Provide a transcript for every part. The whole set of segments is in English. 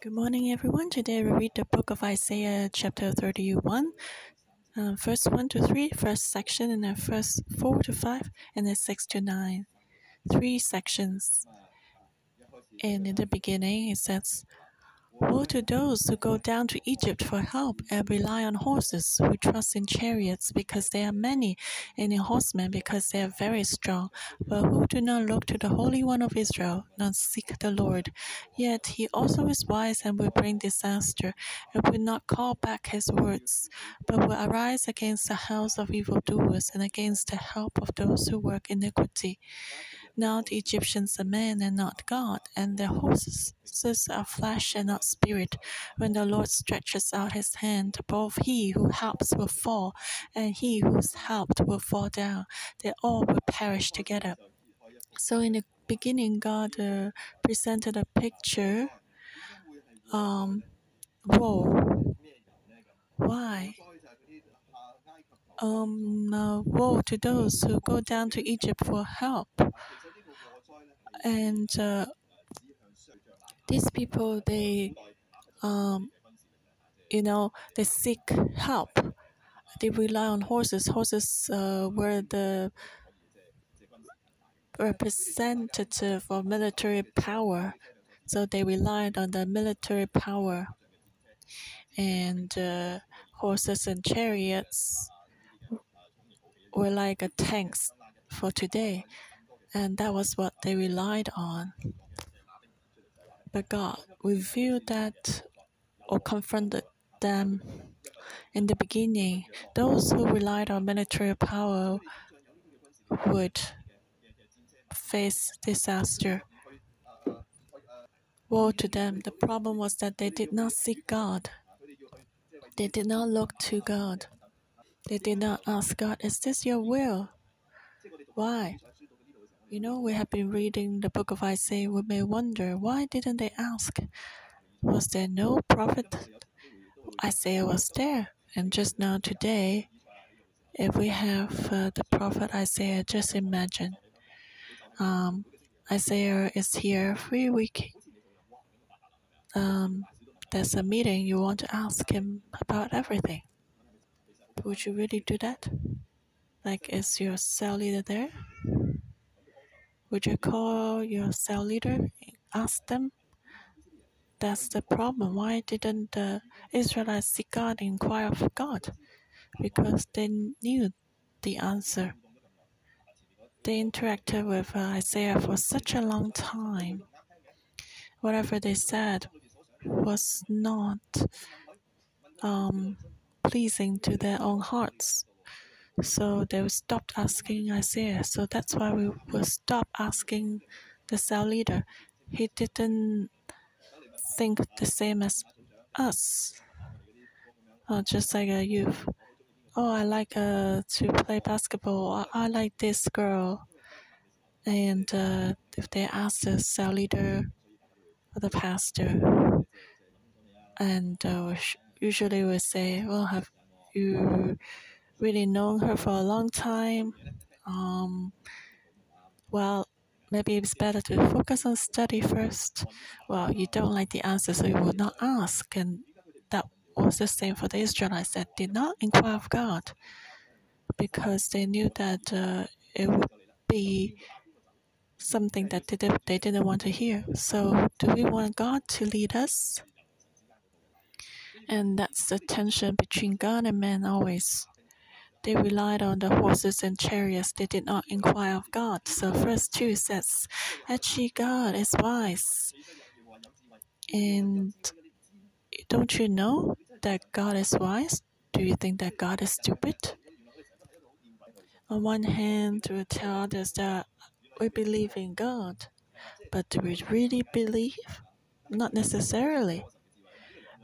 Good morning, everyone. Today we read the book of Isaiah, chapter 31, uh, verse 1 to 3, first section, and then first 4 to 5, and then 6 to 9. Three sections. And in the beginning, it says, Woe to those who go down to Egypt for help and rely on horses, who trust in chariots because they are many, and in horsemen because they are very strong, but who do not look to the Holy One of Israel, nor seek the Lord. Yet he also is wise and will bring disaster, and will not call back his words, but will arise against the house of evildoers and against the help of those who work iniquity. Now the Egyptians are men and not God, and their horses are flesh and not spirit. When the Lord stretches out his hand, both he who helps will fall, and he who is helped will fall down. They all will perish together. So in the beginning, God uh, presented a picture. Um, woe. Why? Um, uh, woe to those who go down to Egypt for help and uh, these people they um, you know they seek help. They rely on horses. Horses uh, were the representative of military power. So they relied on the military power. And uh, horses and chariots were like tanks for today and that was what they relied on. But God revealed that or confronted them in the beginning. Those who relied on military power would face disaster. Woe to them. The problem was that they did not seek God. They did not look to God. They did not ask God, Is this your will? Why? You know, we have been reading the book of Isaiah. We may wonder why didn't they ask? Was there no prophet? Isaiah was there. And just now, today, if we have uh, the prophet Isaiah, just imagine. Um, Isaiah is here every week. Um, there's a meeting, you want to ask him about everything. Would you really do that? Like, is your cell leader there? Would you call your cell leader? And ask them. That's the problem. Why didn't the Israelites seek God, inquire of God? Because they knew the answer. They interacted with uh, Isaiah for such a long time. Whatever they said was not um, pleasing to their own hearts. So they stopped asking Isaiah. So that's why we will stop asking the cell leader. He didn't think the same as us. Uh, just like a youth. Oh, I like uh, to play basketball. I, I like this girl. And uh, if they ask the cell leader or the pastor, and uh, usually we say, "Well, have you really known her for a long time. Um, well, maybe it's better to focus on study first. Well, you don't like the answer, so you will not ask. And that was the same for the Israelites that did not inquire of God because they knew that uh, it would be something that they, they didn't want to hear. So, do we want God to lead us? And that's the tension between God and man always. They relied on the horses and chariots. They did not inquire of God. So verse 2 says, Actually, God is wise. And don't you know that God is wise? Do you think that God is stupid? On one hand, we tell others that we believe in God, but do we really believe? Not necessarily.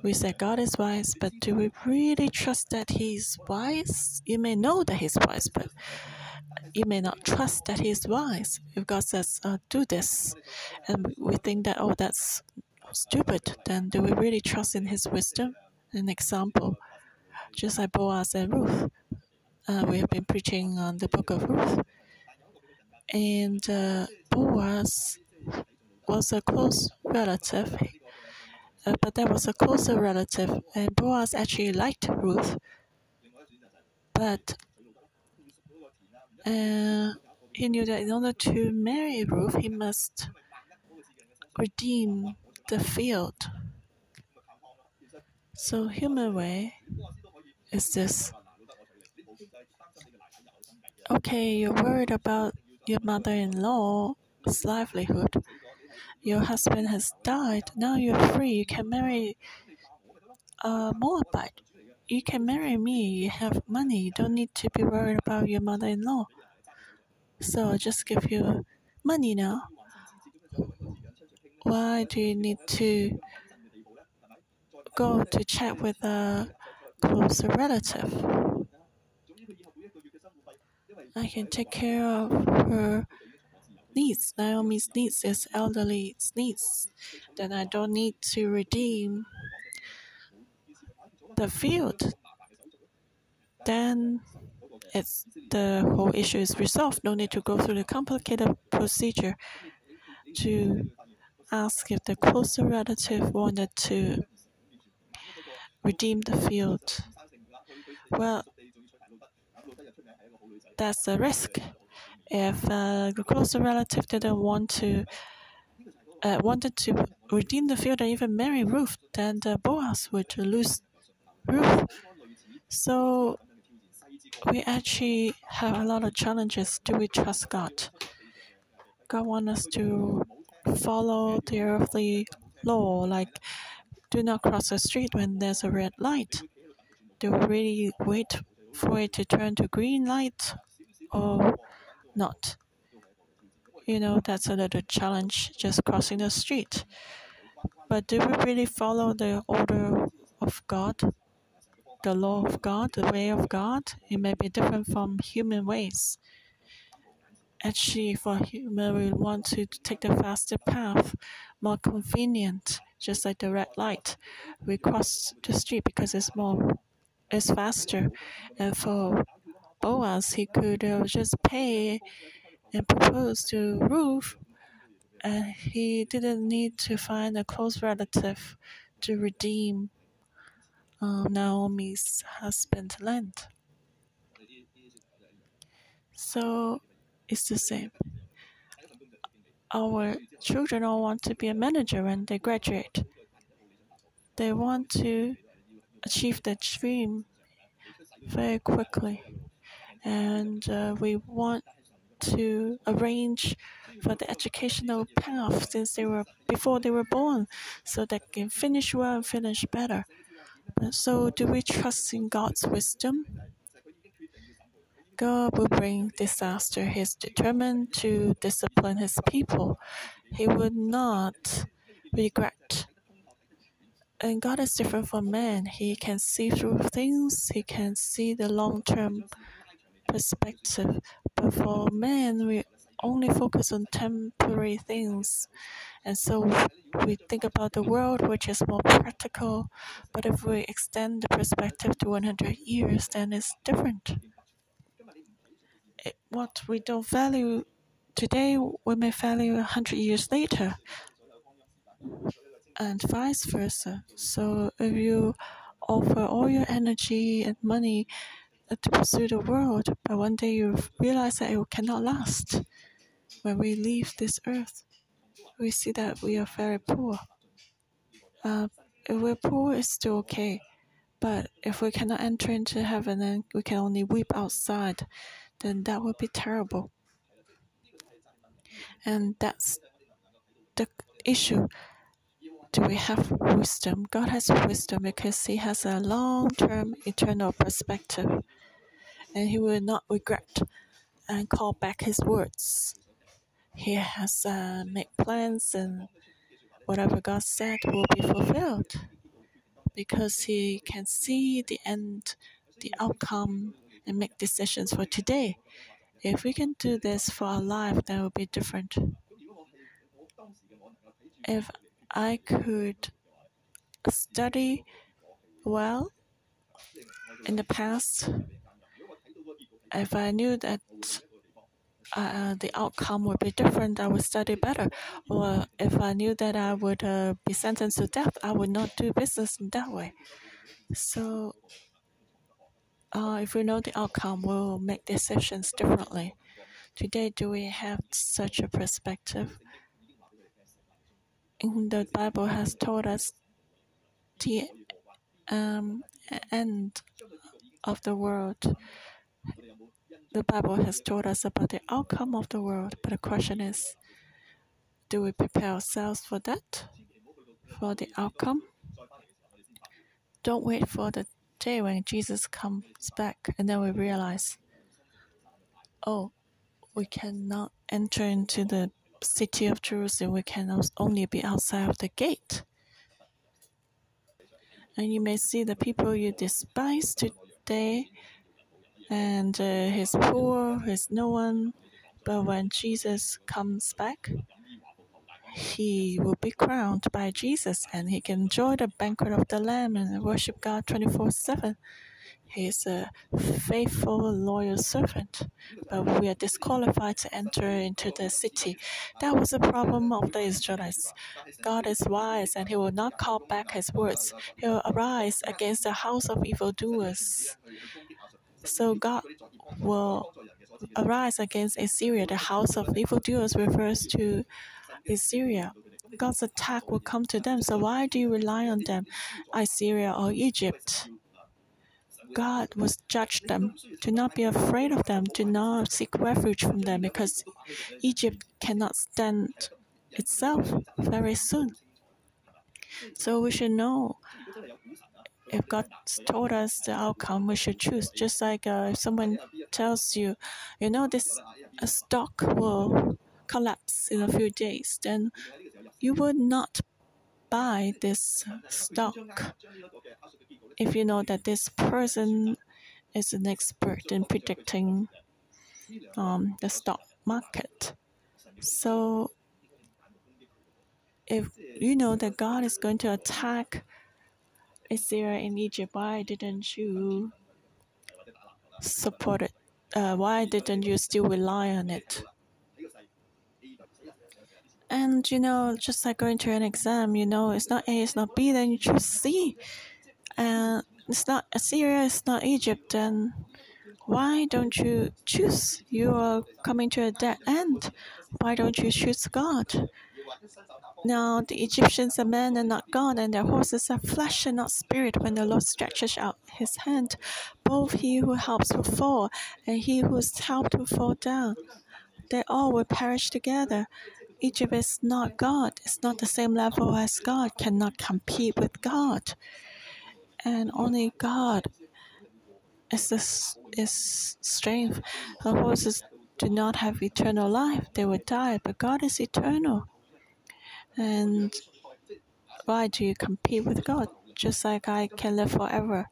We say God is wise, but do we really trust that He's wise? You may know that He's wise, but you may not trust that He's wise. If God says, uh, do this, and we think that, oh, that's stupid, then do we really trust in His wisdom? An example, just like Boaz and Ruth. Uh, we have been preaching on the book of Ruth. And uh, Boaz was a close relative uh, but there was a closer relative, and Boaz actually liked Ruth, but uh, he knew that in order to marry Ruth, he must redeem the field. So, human way is this. Okay, you're worried about your mother in law's livelihood. Your husband has died. Now you're free. You can marry a Moabite. You can marry me. You have money. You don't need to be worried about your mother in law. So I'll just give you money now. Why do you need to go to chat with a closer relative? I can take care of her needs. Naomi's needs is elderly needs. Then I don't need to redeem the field. Then it's the whole issue is resolved. No need to go through the complicated procedure to ask if the closer relative wanted to redeem the field. Well, that's a risk. If a the closer relative didn't want to uh, wanted to redeem the field and even marry Ruth, then the Boaz would lose Ruth. So we actually have a lot of challenges. Do we trust God? God wants us to follow the earthly law, like do not cross the street when there's a red light. Do we really wait for it to turn to green light or not? You know, that's a little challenge just crossing the street. But do we really follow the order of God? The law of God, the way of God? It may be different from human ways. Actually, for human, we want to take the faster path, more convenient, just like the red light. We cross the street because it's more, it's faster. And for Boaz, he could uh, just pay and propose to Ruth, and he didn't need to find a close relative to redeem uh, Naomi's husband land. So it's the same. Our children all want to be a manager when they graduate. They want to achieve their dream very quickly. And uh, we want to arrange for the educational path since they were before they were born, so they can finish well and finish better. So, do we trust in God's wisdom? God will bring disaster. He's determined to discipline his people. He would not regret. And God is different from man. He can see through things, he can see the long term perspective. But for man, we only focus on temporary things. And so we think about the world, which is more practical. But if we extend the perspective to 100 years, then it's different. It, what we don't value today, we may value 100 years later, and vice versa. So if you offer all your energy and money to pursue the world, but one day you realize that it cannot last. When we leave this earth, we see that we are very poor. Uh, if we're poor, it's still okay. But if we cannot enter into heaven and we can only weep outside, then that would be terrible. And that's the issue. Do we have wisdom? God has wisdom because He has a long term eternal perspective and he will not regret and call back his words. He has uh, made plans, and whatever God said will be fulfilled because he can see the end, the outcome, and make decisions for today. If we can do this for our life, that will be different. If I could study well in the past, if I knew that uh, the outcome would be different, I would study better. Or if I knew that I would uh, be sentenced to death, I would not do business in that way. So, uh, if we know the outcome, we'll make decisions differently. Today, do we have such a perspective? The Bible has told us the um, end of the world. The Bible has told us about the outcome of the world, but the question is do we prepare ourselves for that? For the outcome? Don't wait for the day when Jesus comes back and then we realize, oh, we cannot enter into the city of Jerusalem, we can only be outside of the gate. And you may see the people you despise today, and uh, he's poor, he's no one. But when Jesus comes back, he will be crowned by Jesus and he can enjoy the banquet of the Lamb and worship God 24 7. He is a faithful, loyal servant, but we are disqualified to enter into the city. That was the problem of the Israelites. God is wise and he will not call back his words. He will arise against the house of evildoers. So God will arise against Assyria. The house of evildoers refers to Assyria. God's attack will come to them. So why do you rely on them, Assyria or Egypt? God will judge them. Do not be afraid of them. Do not seek refuge from them because Egypt cannot stand itself very soon. So we should know if God told us the outcome, we should choose. Just like uh, if someone tells you, you know, this stock will collapse in a few days, then you would not buy this stock if you know that this person is an expert in predicting um, the stock market. So, if you know that God is going to attack Assyria in Egypt, why didn't you support it? Uh, why didn't you still rely on it? And you know, just like going to an exam, you know, it's not A, it's not B, then you choose C and it's not Assyria, it's not Egypt, then why don't you choose? You are coming to a dead end. Why don't you choose God? Now the Egyptians are men and not God, and their horses are flesh and not spirit. When the Lord stretches out his hand, both he who helps will fall, and he who is helped will fall down. They all will perish together. Egypt is not God, it's not the same level as God, cannot compete with God and only God is this is strength. The horses do not have eternal life; they will die. But God is eternal. And why do you compete with God? Just like I can live forever.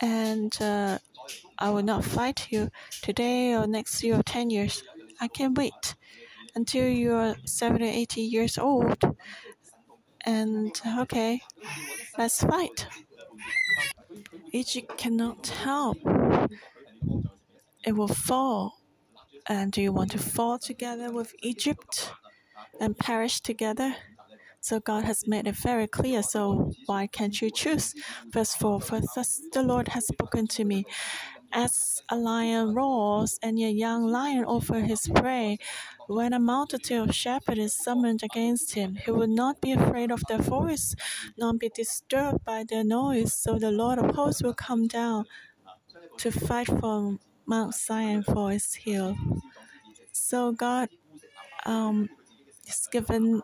And uh, I will not fight you today or next year or 10 years. I can wait until you're 70, 80 years old and okay, let's fight. Egypt cannot help. It will fall. And do you want to fall together with Egypt and perish together? So God has made it very clear. So why can't you choose? Verse 4 For thus the Lord has spoken to me. As a lion roars and a young lion over his prey, when a multitude of shepherds is summoned against him, he will not be afraid of their voice, nor be disturbed by their noise. So the Lord of hosts will come down to fight for Mount Zion for his hill. So God um, is given.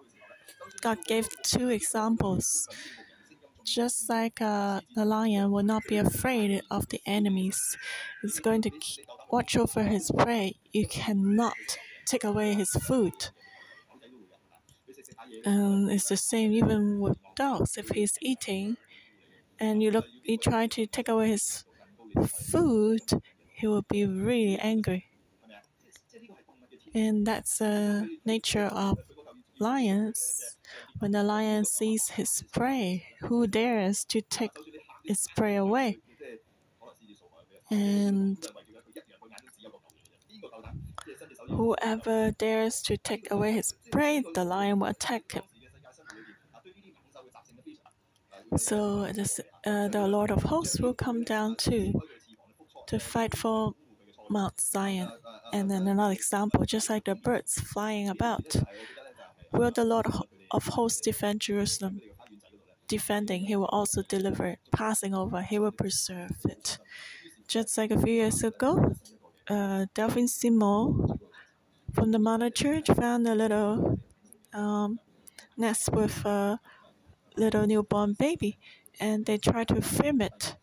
God gave two examples. Just like uh, the lion will not be afraid of the enemies, it's going to watch over his prey. You cannot take away his food. And it's the same even with dogs. If he's eating and you look you try to take away his food, he will be really angry. And that's the nature of lions. When the lion sees his prey, who dares to take its prey away? And Whoever dares to take away his prey, the lion will attack him. So this, uh, the Lord of hosts will come down too to fight for Mount Zion. And then another example, just like the birds flying about, will the Lord of hosts defend Jerusalem? Defending, he will also deliver it. Passing over, he will preserve it. Just like a few years ago, uh, Delphine Simo from the Mother Church found a little um, nest with a little newborn baby, and they tried to film it.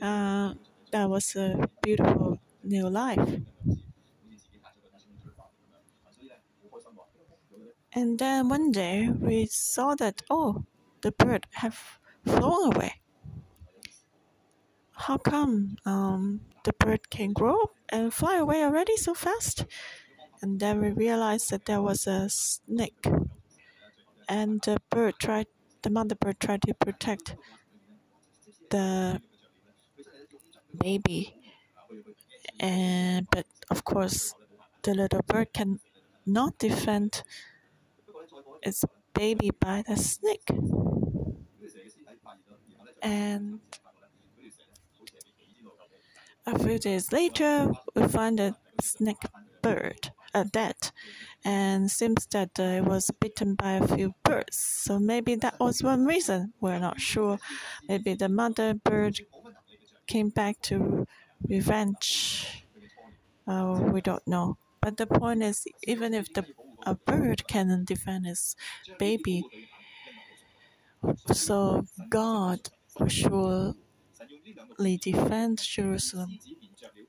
Uh, that was a beautiful new life. And then one day we saw that oh, the bird have flown away. How come um, the bird can grow and fly away already so fast? And then we realized that there was a snake, and the bird tried, the mother bird tried to protect the baby, and but of course, the little bird can not defend its baby by the snake. And a few days later, we find a snake bird, uh, dead, and seems that uh, it was bitten by a few birds. So maybe that was one reason. We're not sure. Maybe the mother bird came back to revenge. Uh, we don't know. But the point is, even if the a bird can defend its baby, so God will surely defend Jerusalem.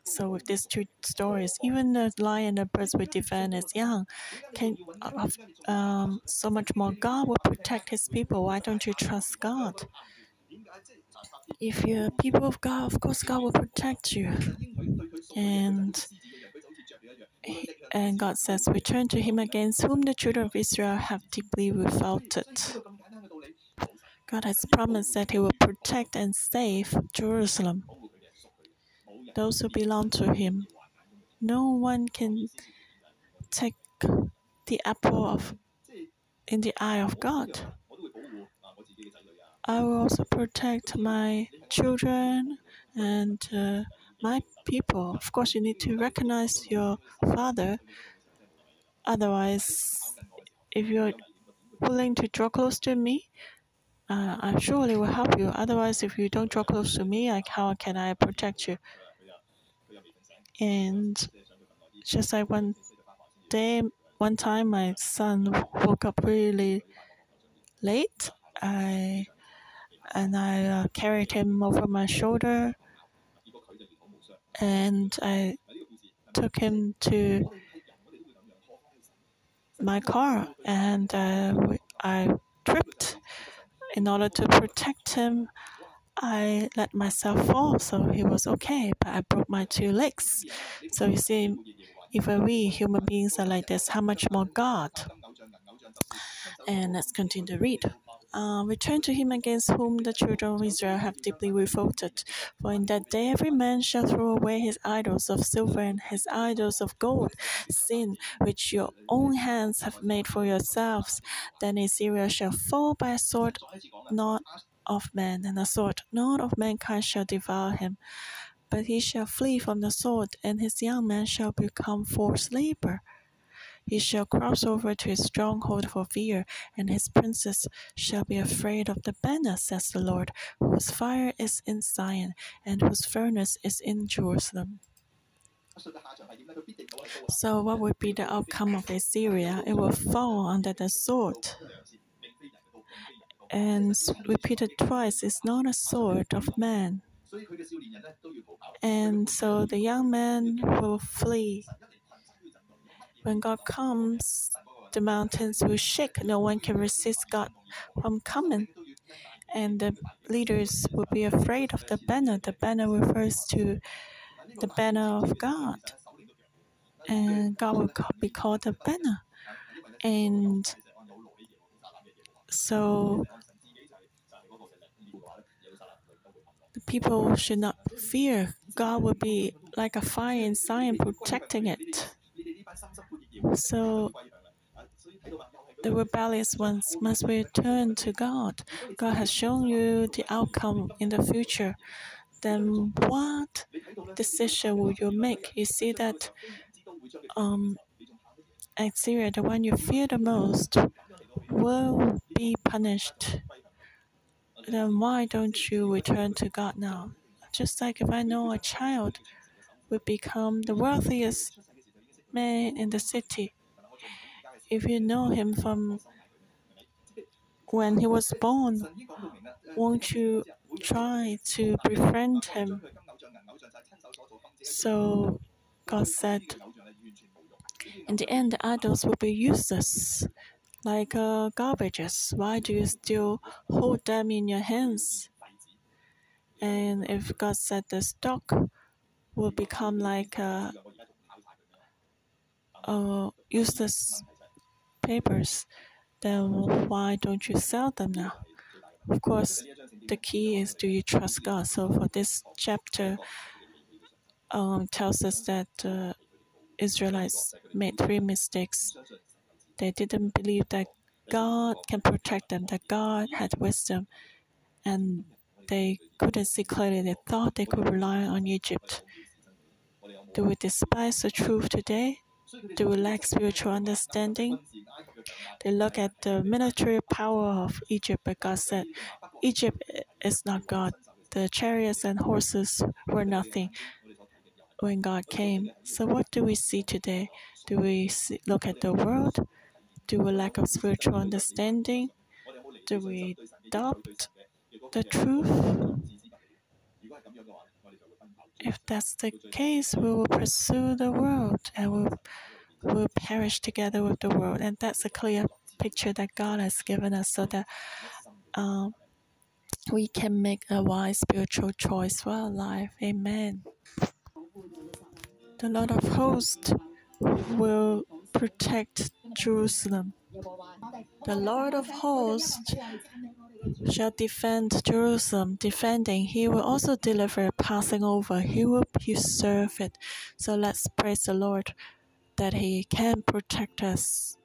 So with these two stories, even the lion and the birds will defend its young. Can um, so much more God will protect His people. Why don't you trust God? If you're people of God, of course God will protect you. And and God says, Return to him against whom the children of Israel have deeply revolted. God has promised that he will protect and save Jerusalem, those who belong to him. No one can take the apple of in the eye of God. I will also protect my children and uh, my people. Of course, you need to recognize your father. Otherwise, if you're willing to draw close to me, uh, I surely will help you. Otherwise, if you don't draw close to me, how can I protect you? And just like one day, one time, my son woke up really late. I and I uh, carried him over my shoulder, and I took him to my car, and uh, I tripped. In order to protect him, I let myself fall, so he was okay. But I broke my two legs. So you see, even we human beings are like this, how much more God? And let's continue to read uh, return to him against whom the children of Israel have deeply revolted. For in that day every man shall throw away his idols of silver and his idols of gold, sin which your own hands have made for yourselves. Then Assyria shall fall by a sword not of man, and a sword not of mankind shall devour him. But he shall flee from the sword, and his young men shall become forced labor. He shall cross over to his stronghold for fear, and his princes shall be afraid of the banner, says the Lord, whose fire is in Zion, and whose furnace is in Jerusalem. So, what would be the outcome of Assyria? It will fall under the sword. And repeated twice, is not a sword of man. And so the young man will flee when God comes, the mountains will shake. No one can resist God from coming. And the leaders will be afraid of the banner. The banner refers to the banner of God. And God will be called the banner. And so the people should not fear. God will be like a fire in Zion protecting it. So the rebellious ones must return to God. God has shown you the outcome in the future. Then what decision will you make? You see that um, Assyria, the one you fear the most, will be punished. Then why don't you return to God now? Just like if I know a child will become the wealthiest man in the city, if you know him from when he was born, won't you try to befriend him? So God said, in the end, the idols will be useless, like uh, garbages. Why do you still hold them in your hands? And if God said the stock will become like uh, uh, useless papers, then why don't you sell them now? Of course, the key is do you trust God? So for this chapter, um, tells us that uh, Israelites made three mistakes. They didn't believe that God can protect them, that God had wisdom, and they couldn't see clearly. They thought they could rely on Egypt. Do we despise the truth today? Do we lack spiritual understanding? They look at the military power of Egypt, but God said, Egypt is not God. The chariots and horses were nothing when God came. So, what do we see today? Do we see, look at the world? Do we lack of spiritual understanding? Do we adopt the truth? If that's the case, we will pursue the world and we'll, we'll perish together with the world. And that's a clear picture that God has given us so that um, we can make a wise spiritual choice for our life. Amen. The Lord of hosts will protect Jerusalem. The Lord of hosts shall defend Jerusalem, defending. He will also deliver, passing over. He will preserve it. So let's praise the Lord that He can protect us.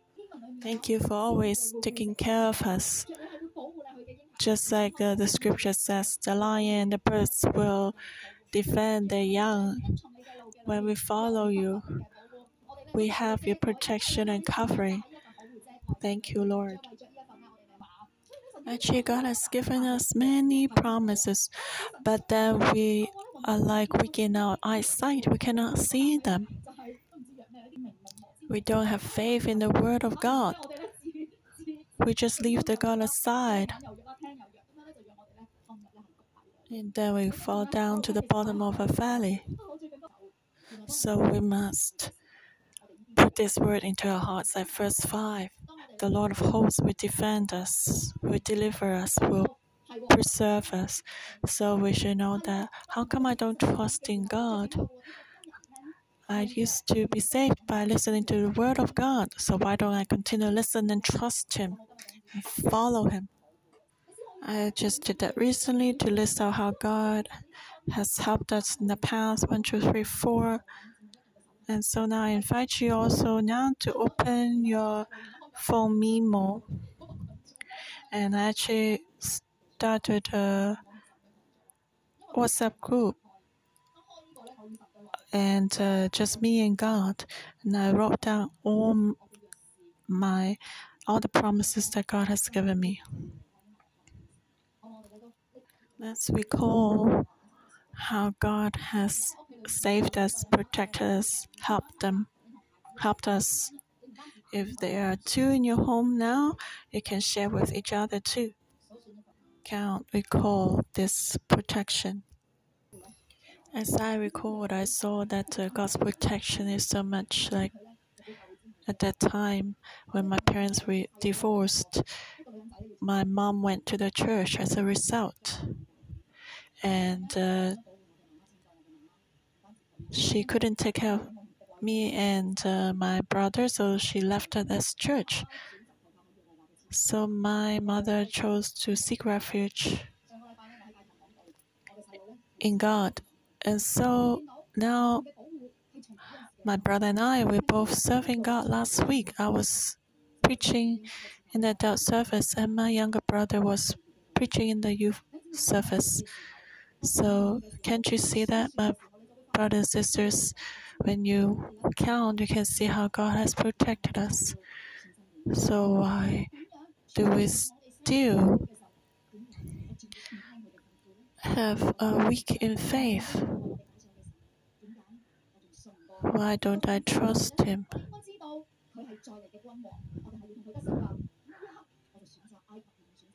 Thank you for always taking care of us. Just like uh, the scripture says, the lion and the birds will defend their young. When we follow you, we have your protection and covering. Thank you, Lord. Actually, God has given us many promises, but then we are like weak in our eyesight. We cannot see them. We don't have faith in the Word of God. We just leave the God aside. And then we fall down to the bottom of a valley. So we must this word into our hearts like verse 5. The Lord of hosts will defend us, will deliver us, will preserve us. So we should know that how come I don't trust in God? I used to be saved by listening to the word of God. So why don't I continue to listen and trust Him and follow Him? I just did that recently to list out how God has helped us in the past one, two, three, four. And so now I invite you also now to open your phone memo. And I actually started a WhatsApp group. And uh, just me and God. And I wrote down all my all the promises that God has given me. Let's recall how God has saved us, protected us, helped them, helped us. If there are two in your home now, you can share with each other too. Can recall this protection. As I recalled, I saw that uh, God's protection is so much like at that time when my parents were divorced, my mom went to the church as a result and uh, she couldn't take care of me and uh, my brother, so she left us church. So my mother chose to seek refuge in God. And so now my brother and I, we both serving God last week. I was preaching in the adult service, and my younger brother was preaching in the youth service. So, can't you see that, my brothers and sisters? When you count, you can see how God has protected us. So, why do we still have a weak in faith? Why don't I trust Him?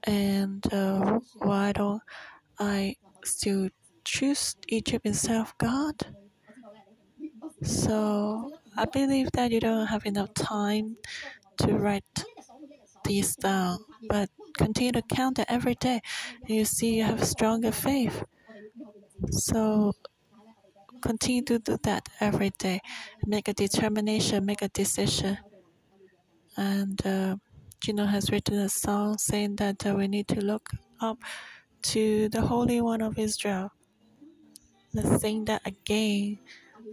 And uh, why don't I still choose Egypt instead of God? So I believe that you don't have enough time to write these down, but continue to count it every day. You see, you have stronger faith. So continue to do that every day. Make a determination, make a decision. And uh, Gino has written a song saying that uh, we need to look up to the Holy One of Israel. Let's sing that again.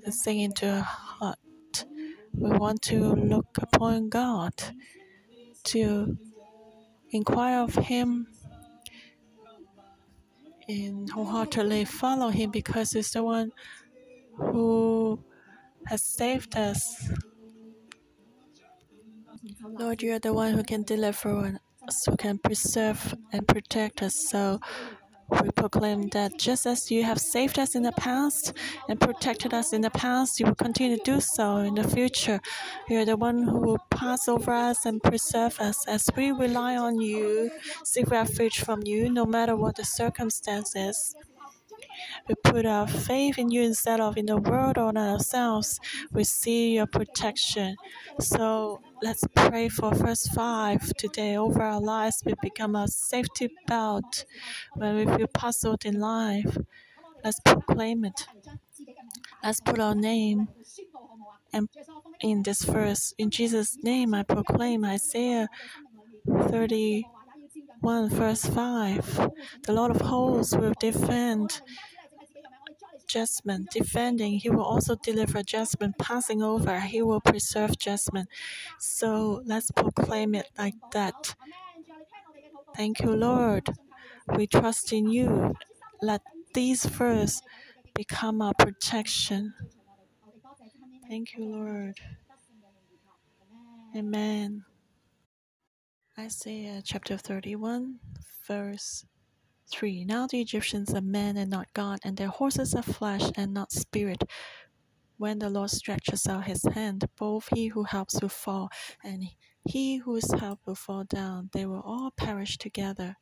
Let's sing into our heart. We want to look upon God, to inquire of Him, and wholeheartedly follow Him because He's the one who has saved us. Lord, you are the one who can deliver us, who can preserve and protect us. So we proclaim that just as you have saved us in the past and protected us in the past, you will continue to do so in the future. You are the one who will pass over us and preserve us as we rely on you, seek refuge from you, no matter what the circumstances. We put our faith in you instead of in the world or in ourselves. We see your protection. So let's pray for verse 5 today over our lives. We become a safety belt when we feel puzzled in life. Let's proclaim it. Let's put our name and in this verse. In Jesus' name, I proclaim Isaiah 31, verse 5. The Lord of hosts will defend judgment, defending. He will also deliver judgment, passing over. He will preserve judgment. So let's proclaim it like that. Thank you, Lord. We trust in you. Let these verses become our protection. Thank you, Lord. Amen. Isaiah chapter 31, verse 3. Now the Egyptians are men and not God, and their horses are flesh and not spirit. When the Lord stretches out his hand, both he who helps will fall, and he who is helped will fall down. They will all perish together.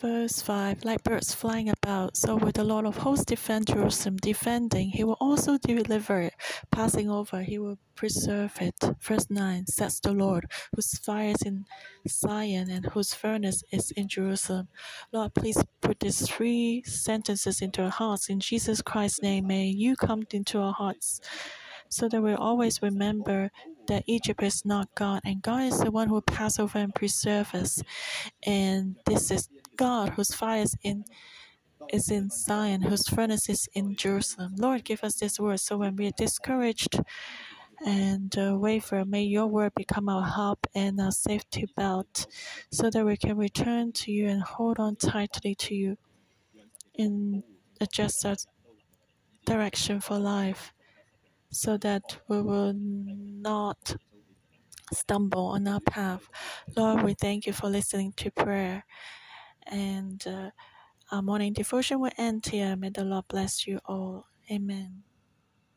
Verse 5 Like birds flying about, so will the Lord of hosts defend Jerusalem. Defending, he will also deliver it. Passing over, he will preserve it. Verse 9 Says the Lord, whose fire is in Zion and whose furnace is in Jerusalem. Lord, please put these three sentences into our hearts. In Jesus Christ's name, may you come into our hearts so that we always remember that Egypt is not God, and God is the one who will pass over and preserve us. And this is God whose fire is in is in Zion, whose furnace is in Jerusalem. Lord, give us this word so when we are discouraged and uh, waver, may your word become our help and our safety belt so that we can return to you and hold on tightly to you in a just direction for life so that we will not stumble on our path. Lord, we thank you for listening to prayer. And uh, our morning devotion will end here. May the Lord bless you all. Amen.